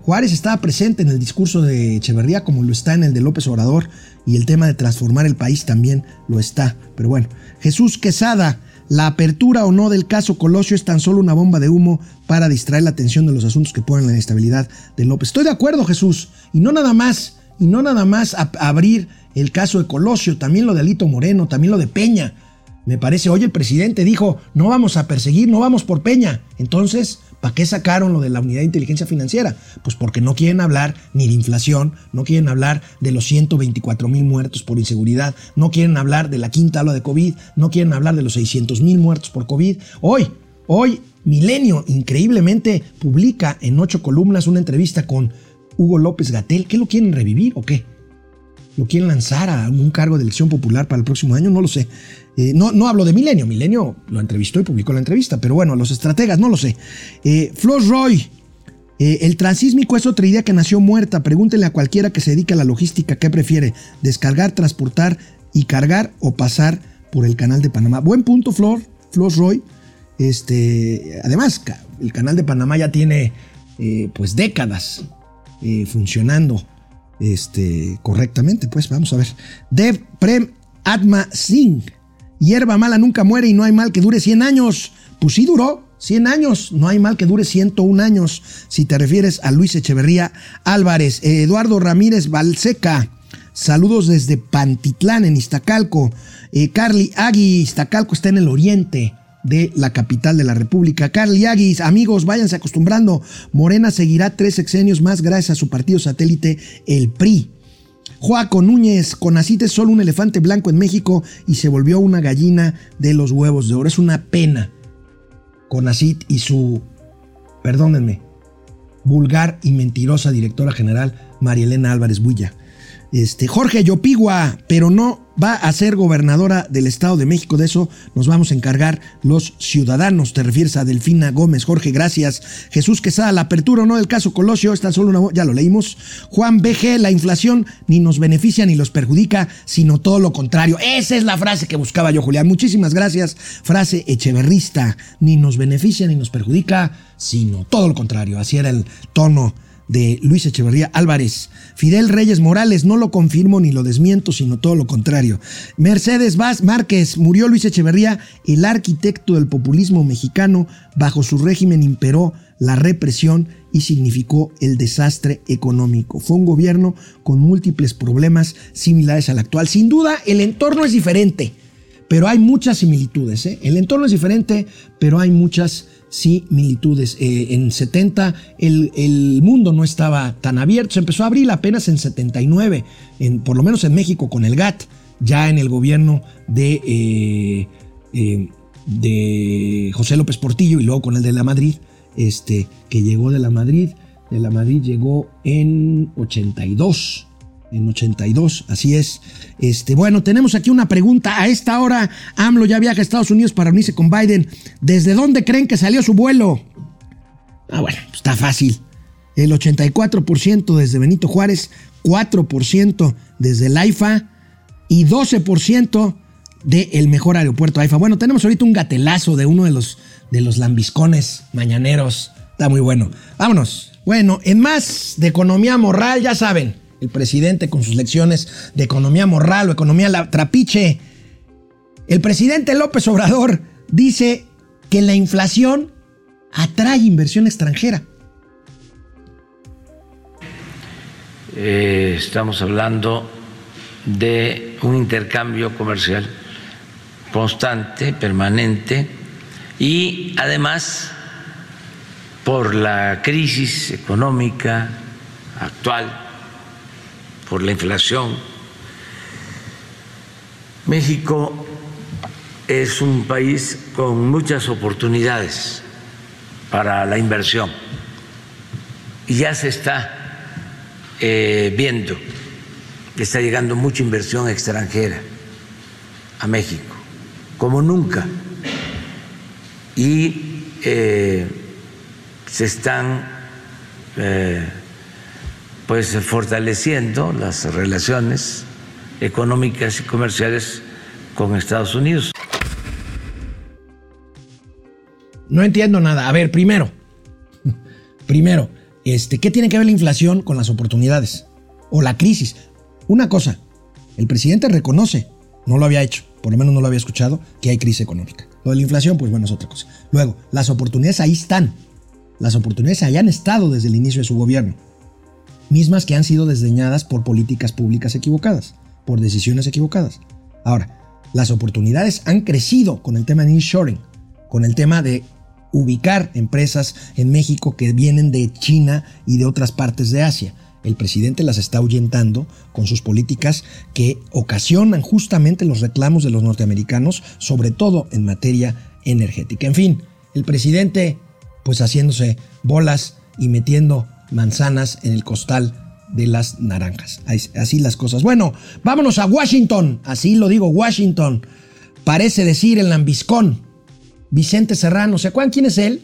Juárez estaba presente en el discurso de Echeverría como lo está en el de López Obrador y el tema de transformar el país también lo está. Pero bueno, Jesús Quesada, la apertura o no del caso Colosio es tan solo una bomba de humo para distraer la atención de los asuntos que ponen la inestabilidad de López. Estoy de acuerdo, Jesús, y no nada más, y no nada más abrir el caso de Colosio, también lo de Alito Moreno, también lo de Peña. Me parece, hoy el presidente dijo, no vamos a perseguir, no vamos por Peña. Entonces, ¿para qué sacaron lo de la unidad de inteligencia financiera? Pues porque no quieren hablar ni de inflación, no quieren hablar de los 124 mil muertos por inseguridad, no quieren hablar de la quinta ola de COVID, no quieren hablar de los 600 mil muertos por COVID. Hoy, hoy, Milenio increíblemente publica en ocho columnas una entrevista con Hugo López Gatel. ¿Qué lo quieren revivir o qué? lo quieren lanzar a un cargo de elección popular para el próximo año, no lo sé. Eh, no, no hablo de Milenio, Milenio lo entrevistó y publicó la entrevista, pero bueno, los estrategas, no lo sé. Eh, Flos Roy, eh, el transísmico es otra idea que nació muerta. Pregúntenle a cualquiera que se dedique a la logística qué prefiere, descargar, transportar y cargar o pasar por el canal de Panamá. Buen punto, Flor, Flos Roy. Este, además, el canal de Panamá ya tiene pues décadas funcionando este, correctamente. Pues vamos a ver. Dev Prem Atma Singh. Hierba mala nunca muere y no hay mal que dure 100 años. Pues sí duró 100 años. No hay mal que dure 101 años. Si te refieres a Luis Echeverría Álvarez. Eduardo Ramírez Balseca. Saludos desde Pantitlán, en Iztacalco. Eh, Carly Agui, Iztacalco está en el oriente. De la capital de la República. Carl Yaguis, amigos, váyanse acostumbrando. Morena seguirá tres sexenios más gracias a su partido satélite, el PRI. Joaco Núñez, Conacite es solo un elefante blanco en México y se volvió una gallina de los huevos de oro. Es una pena. Conacit y su, perdónenme, vulgar y mentirosa directora general María Elena Álvarez Builla. Este, Jorge Yopigua, pero no va a ser gobernadora del Estado de México. De eso nos vamos a encargar los ciudadanos. Te refieres a Delfina Gómez. Jorge, gracias. Jesús Quesada, la apertura o no del caso Colosio, está solo una, ya lo leímos. Juan BG, la inflación ni nos beneficia ni los perjudica, sino todo lo contrario. Esa es la frase que buscaba yo, Julián. Muchísimas gracias. Frase echeverrista, ni nos beneficia ni nos perjudica, sino todo lo contrario. Así era el tono de Luis Echeverría Álvarez. Fidel Reyes Morales, no lo confirmo ni lo desmiento, sino todo lo contrario. Mercedes Vaz Márquez, murió Luis Echeverría, el arquitecto del populismo mexicano, bajo su régimen imperó la represión y significó el desastre económico. Fue un gobierno con múltiples problemas similares al actual. Sin duda, el entorno es diferente, pero hay muchas similitudes. ¿eh? El entorno es diferente, pero hay muchas similitudes. Eh, en 70 el, mundo no estaba tan abierto, se empezó a abrir apenas en 79, en, por lo menos en México con el GATT, ya en el gobierno de, eh, eh, de José López Portillo y luego con el de la Madrid, este, que llegó de la Madrid, de la Madrid llegó en 82 en 82, así es. Este, bueno, tenemos aquí una pregunta. A esta hora, AMLO ya viaja a Estados Unidos para unirse con Biden. ¿Desde dónde creen que salió su vuelo? Ah, bueno, está fácil. El 84% desde Benito Juárez, 4% desde el AIFA y 12% del mejor aeropuerto AIFA. Bueno, tenemos ahorita un gatelazo de uno de los, de los lambiscones mañaneros. Está muy bueno. Vámonos. Bueno, en más de economía moral, ya saben el presidente con sus lecciones de economía moral o economía la trapiche. El presidente López Obrador dice que la inflación atrae inversión extranjera. Eh, estamos hablando de un intercambio comercial constante, permanente y además por la crisis económica actual por la inflación. México es un país con muchas oportunidades para la inversión y ya se está eh, viendo que está llegando mucha inversión extranjera a México, como nunca, y eh, se están eh, pues fortaleciendo las relaciones económicas y comerciales con Estados Unidos. No entiendo nada. A ver, primero, primero, este, ¿qué tiene que ver la inflación con las oportunidades o la crisis? Una cosa, el presidente reconoce, no lo había hecho, por lo menos no lo había escuchado, que hay crisis económica. Lo de la inflación, pues bueno, es otra cosa. Luego, las oportunidades ahí están. Las oportunidades ahí han estado desde el inicio de su gobierno mismas que han sido desdeñadas por políticas públicas equivocadas, por decisiones equivocadas. Ahora, las oportunidades han crecido con el tema de inshoring, con el tema de ubicar empresas en México que vienen de China y de otras partes de Asia. El presidente las está ahuyentando con sus políticas que ocasionan justamente los reclamos de los norteamericanos, sobre todo en materia energética. En fin, el presidente pues haciéndose bolas y metiendo manzanas en el costal de las naranjas. Así las cosas. Bueno, vámonos a Washington. Así lo digo, Washington. Parece decir el lambiscón. Vicente Serrano. ¿Se acuerdan quién es él?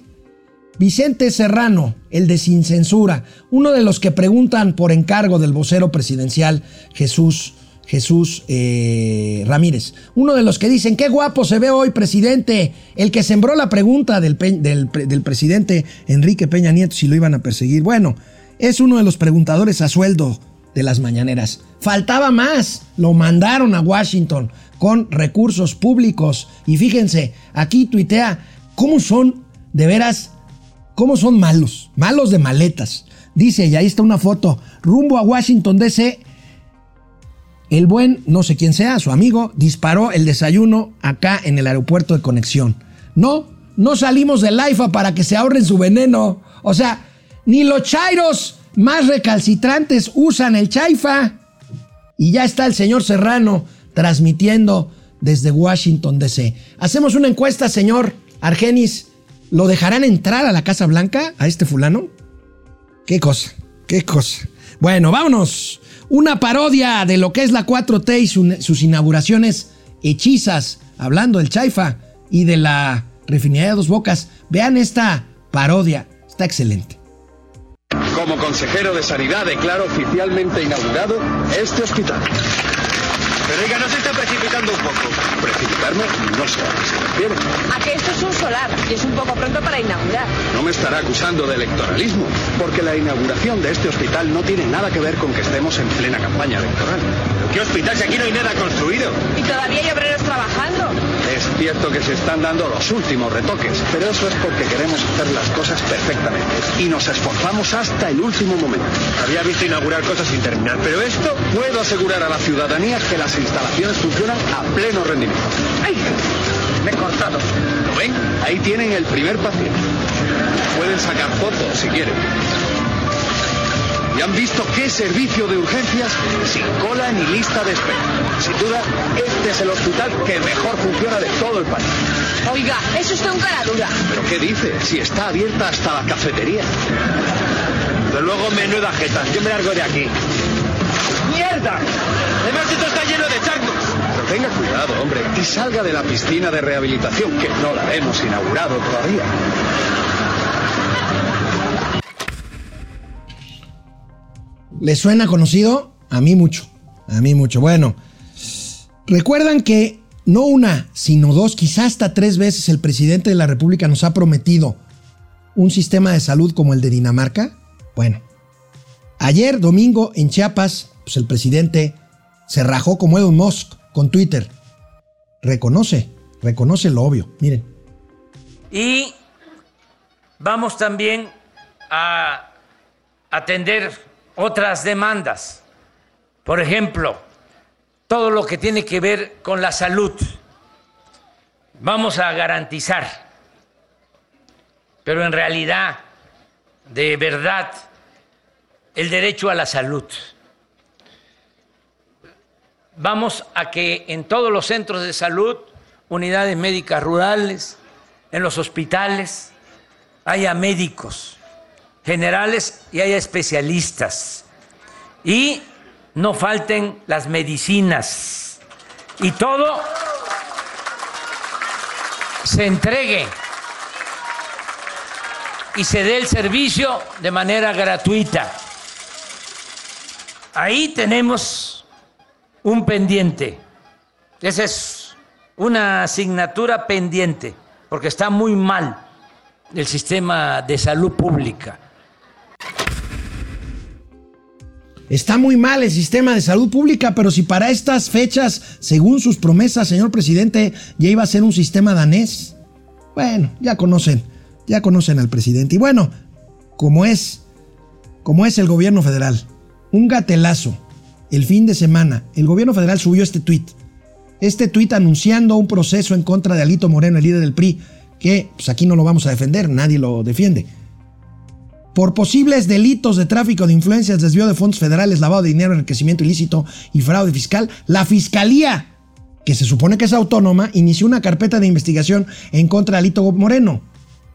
Vicente Serrano, el de Sin Censura, uno de los que preguntan por encargo del vocero presidencial Jesús Jesús eh, Ramírez. Uno de los que dicen, qué guapo se ve hoy, presidente. El que sembró la pregunta del, del, presidente Enrique Peña Nieto si lo iban a perseguir. Bueno, es uno de los preguntadores a sueldo de las mañaneras. Faltaba más. Lo mandaron a Washington con recursos públicos. Y fíjense, aquí tuitea cómo son, de veras, cómo son malos. Malos de maletas. Dice, y ahí está una foto, rumbo a Washington DC el buen, no sé quién sea, su amigo, disparó el desayuno acá en el aeropuerto de conexión. No, no salimos del AIFA para que se ahorren su veneno. O sea, ni los chairos más recalcitrantes usan el chaifa. Y ya está el señor Serrano transmitiendo desde Washington, D.C. Hacemos una encuesta, señor Argenis. ¿Lo dejarán entrar a la Casa Blanca, a este fulano? Qué cosa, qué cosa. Bueno, vámonos. Una parodia de lo que es la 4T y su- sus inauguraciones hechizas, hablando del Chaifa y de la refinería de Dos Bocas. Vean esta parodia, está excelente. Como consejero de Sanidad declaro oficialmente inaugurado este hospital. Pero oiga, ¿no se está precipitando un poco? ¿Precipitarme? No sé a qué se refiere. A que esto es un solar y es un poco pronto para inaugurar. No me estará acusando de electoralismo, porque la inauguración de este hospital no tiene nada que ver con que estemos en plena campaña electoral. ¿Qué hospital si aquí no hay nada construido? Y todavía hay obreros trabajando. Es cierto que se están dando los últimos retoques, pero eso es porque queremos hacer las cosas perfectamente y nos esforzamos hasta el último momento. Había visto inaugurar cosas sin terminar, pero esto puedo asegurar a la ciudadanía que las instalaciones funcionan a pleno rendimiento. ¡Ay! Me he cortado. ¿Lo ven? Ahí tienen el primer paciente. Pueden sacar fotos si quieren. ¿Y han visto qué servicio de urgencias sin cola ni lista de espera? Sin duda, este es el hospital que mejor funciona de todo el país. Oiga, eso está un cara dura. ¿Pero qué dice? Si está abierta hasta la cafetería. De luego, menuda jeta. Yo me largo de aquí. ¡Mierda! Además, esto está lleno de charcos. Tenga cuidado, hombre, y salga de la piscina de rehabilitación, que no la hemos inaugurado todavía. ¿Les suena conocido? A mí mucho. A mí mucho. Bueno, recuerdan que no una, sino dos, quizás hasta tres veces el presidente de la República nos ha prometido un sistema de salud como el de Dinamarca. Bueno, ayer domingo en Chiapas, pues el presidente se rajó como Elon Musk con Twitter. Reconoce, reconoce lo obvio. Miren. Y vamos también a atender otras demandas. Por ejemplo, todo lo que tiene que ver con la salud. Vamos a garantizar, pero en realidad, de verdad, el derecho a la salud. Vamos a que en todos los centros de salud, unidades médicas rurales, en los hospitales, haya médicos generales y haya especialistas. Y no falten las medicinas. Y todo se entregue y se dé el servicio de manera gratuita. Ahí tenemos un pendiente. Esa es una asignatura pendiente, porque está muy mal el sistema de salud pública. Está muy mal el sistema de salud pública, pero si para estas fechas, según sus promesas, señor presidente, ya iba a ser un sistema danés, bueno, ya conocen, ya conocen al presidente. Y bueno, como es, como es el gobierno federal, un gatelazo, el fin de semana, el gobierno federal subió este tuit, este tuit anunciando un proceso en contra de Alito Moreno, el líder del PRI, que pues aquí no lo vamos a defender, nadie lo defiende. Por posibles delitos de tráfico de influencias, desvío de fondos federales, lavado de dinero, enriquecimiento ilícito y fraude fiscal, la Fiscalía, que se supone que es autónoma, inició una carpeta de investigación en contra de Alito Moreno.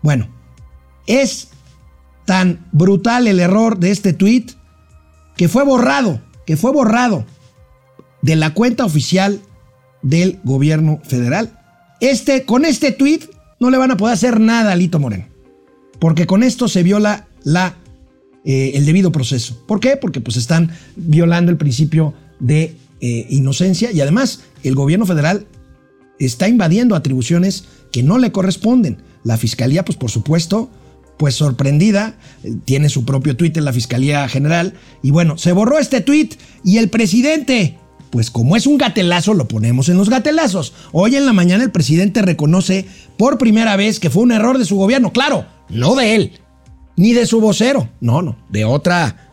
Bueno, es tan brutal el error de este tuit que fue borrado, que fue borrado de la cuenta oficial del gobierno federal. Este, con este tuit no le van a poder hacer nada a Alito Moreno, porque con esto se viola la, eh, el debido proceso. ¿Por qué? Porque pues están violando el principio de eh, inocencia y además el gobierno federal está invadiendo atribuciones que no le corresponden. La fiscalía, pues por supuesto, pues sorprendida, tiene su propio tuit en la Fiscalía General y bueno, se borró este tuit y el presidente, pues como es un gatelazo, lo ponemos en los gatelazos. Hoy en la mañana el presidente reconoce por primera vez que fue un error de su gobierno, claro, no de él, ni de su vocero, no, no, de otra,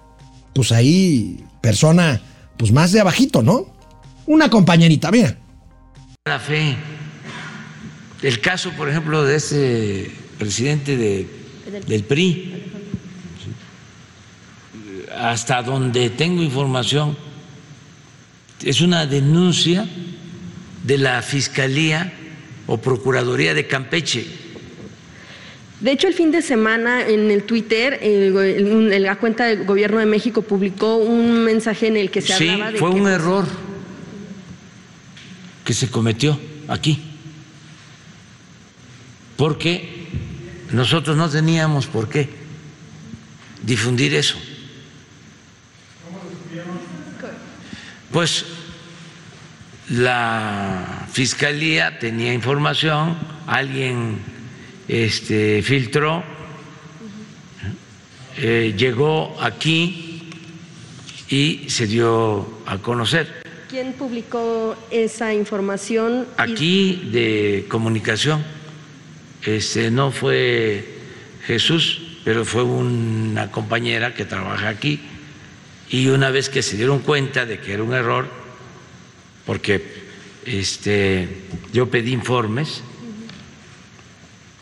pues ahí, persona, pues más de abajito, ¿no? Una compañerita, mira. La fe El caso, por ejemplo, de ese presidente de, del PRI, hasta donde tengo información, es una denuncia de la Fiscalía o Procuraduría de Campeche. De hecho, el fin de semana en el Twitter, el go- el- la cuenta del Gobierno de México publicó un mensaje en el que se Sí, hablaba de fue que, un error que se cometió aquí, porque nosotros no teníamos por qué difundir eso. Pues la fiscalía tenía información, alguien este, filtró, eh, llegó aquí y se dio a conocer. ¿Quién publicó esa información? Aquí de comunicación, este, no fue Jesús, pero fue una compañera que trabaja aquí y una vez que se dieron cuenta de que era un error, porque este, yo pedí informes,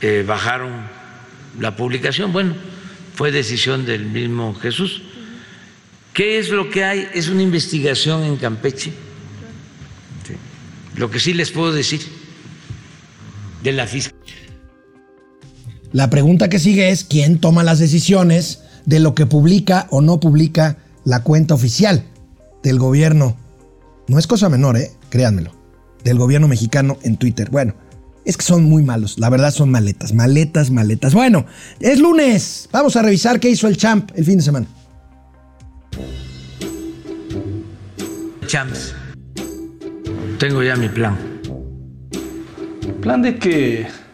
eh, bajaron la publicación, bueno, fue decisión del mismo Jesús. ¿Qué es lo que hay? Es una investigación en Campeche. Sí. Lo que sí les puedo decir de la fiscalía. La pregunta que sigue es quién toma las decisiones de lo que publica o no publica la cuenta oficial del gobierno. No es cosa menor, ¿eh? Créanmelo. Del gobierno mexicano en Twitter. Bueno, es que son muy malos. La verdad son maletas, maletas, maletas. Bueno, es lunes. Vamos a revisar qué hizo el champ el fin de semana. Champs. Tengo ya mi plan. ¿Plan de qué?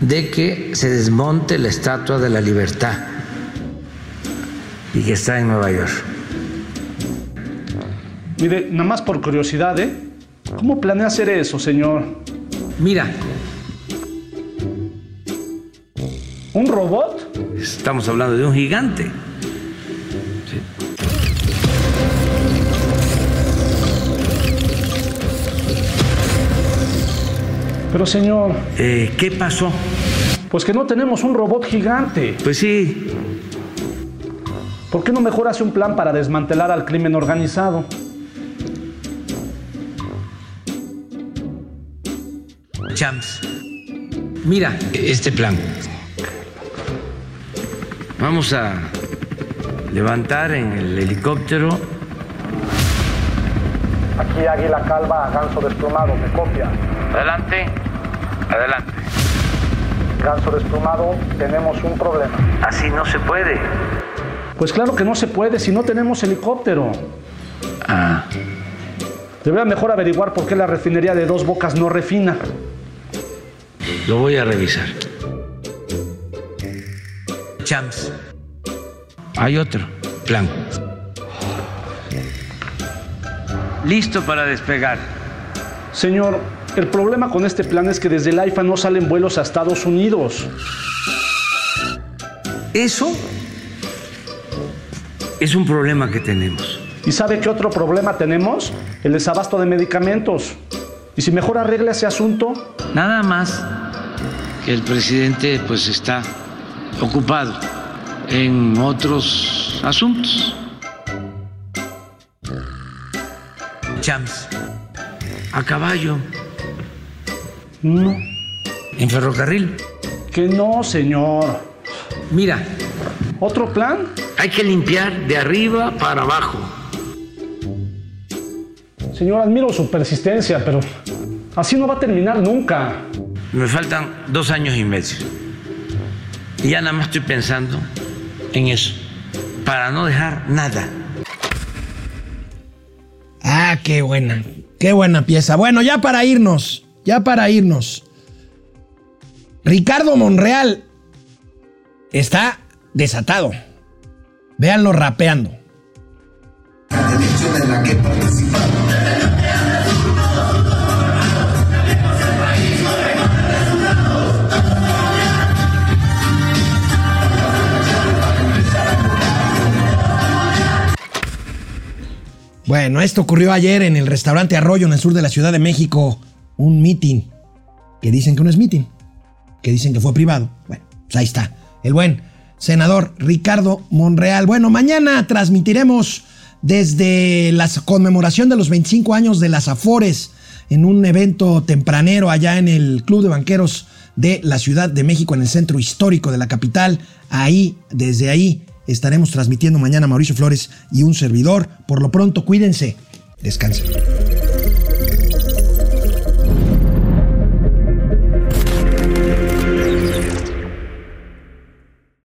De que se desmonte la estatua de la libertad y que está en Nueva York. Mire, nada más por curiosidad, ¿eh? ¿Cómo planea hacer eso, señor? Mira, ¿Un robot? estamos hablando de un gigante. Pero, señor, Eh, ¿Qué pasó? pues que no tenemos un robot gigante. Pues sí, ¿Por qué no mejor hace un plan para desmantelar al crimen organizado? Champs. Mira este plan. Vamos a levantar en el helicóptero Aquí Águila Calva, Ganso Desplumado, me copia. Adelante, adelante. Ganso Desplumado, tenemos un problema. Así no se puede. Pues claro que no se puede si no tenemos helicóptero. Ah, Debería mejor averiguar por qué la refinería de Dos Bocas no refina. lo voy a revisar. Champs. Hay otro plan. Listo para despegar. Señor, el problema con este plan es que desde el AIFA no salen vuelos a Estados Unidos. Eso es un problema que tenemos. ¿Y sabe qué otro problema tenemos? El desabasto de medicamentos. Y si mejor arregla ese asunto, Nada más que el presidente pues está ocupado en otros asuntos. Champs. A caballo. No. En ferrocarril. Que no, señor. Mira, ¿Otro plan? hay que limpiar de arriba para abajo. Señor, admiro su persistencia, pero así no va a terminar nunca. Me faltan dos años y medio. Y ya nada más estoy pensando en eso. Para no dejar nada. Ah, qué buena. Qué buena pieza. Bueno, ya para irnos. Ya para irnos. Ricardo Monreal está desatado. Véanlo rapeando. Bueno, esto ocurrió ayer en el restaurante Arroyo en el sur de la Ciudad de México. Un meeting que dicen que no es meeting, que dicen que fue privado. Bueno, pues ahí está. El buen senador Ricardo Monreal. Bueno, mañana transmitiremos desde la conmemoración de los 25 años de las Afores en un evento tempranero allá en el Club de Banqueros de la Ciudad de México, en el centro histórico de la capital. Ahí, desde ahí, estaremos transmitiendo mañana Mauricio Flores y un servidor. Por lo pronto, cuídense. Descansen.